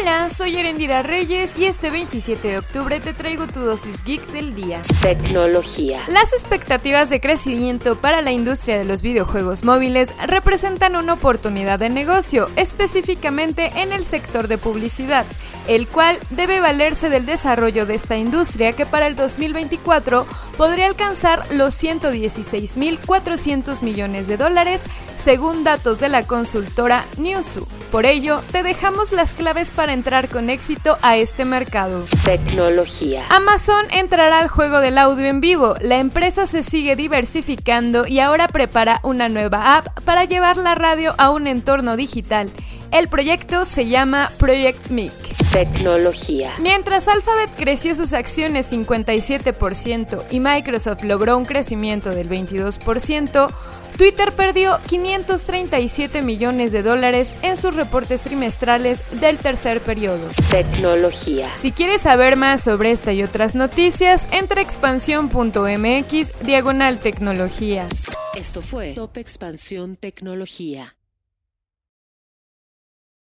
Hola, soy Erendira Reyes y este 27 de octubre te traigo tu dosis geek del día. Tecnología. Las expectativas de crecimiento para la industria de los videojuegos móviles representan una oportunidad de negocio, específicamente en el sector de publicidad, el cual debe valerse del desarrollo de esta industria que para el 2024 podría alcanzar los 116.400 millones de dólares, según datos de la consultora Newzoo. Por ello, te dejamos las claves para entrar con éxito a este mercado. Tecnología. Amazon entrará al juego del audio en vivo. La empresa se sigue diversificando y ahora prepara una nueva app para llevar la radio a un entorno digital. El proyecto se llama Project Mic. Tecnología. Mientras Alphabet creció sus acciones 57% y Microsoft logró un crecimiento del 22%, Twitter perdió 537 millones de dólares en sus reportes trimestrales del tercer periodo. Tecnología. Si quieres saber más sobre esta y otras noticias, entra a expansión.mx diagonal tecnología. Esto fue Top Expansión Tecnología.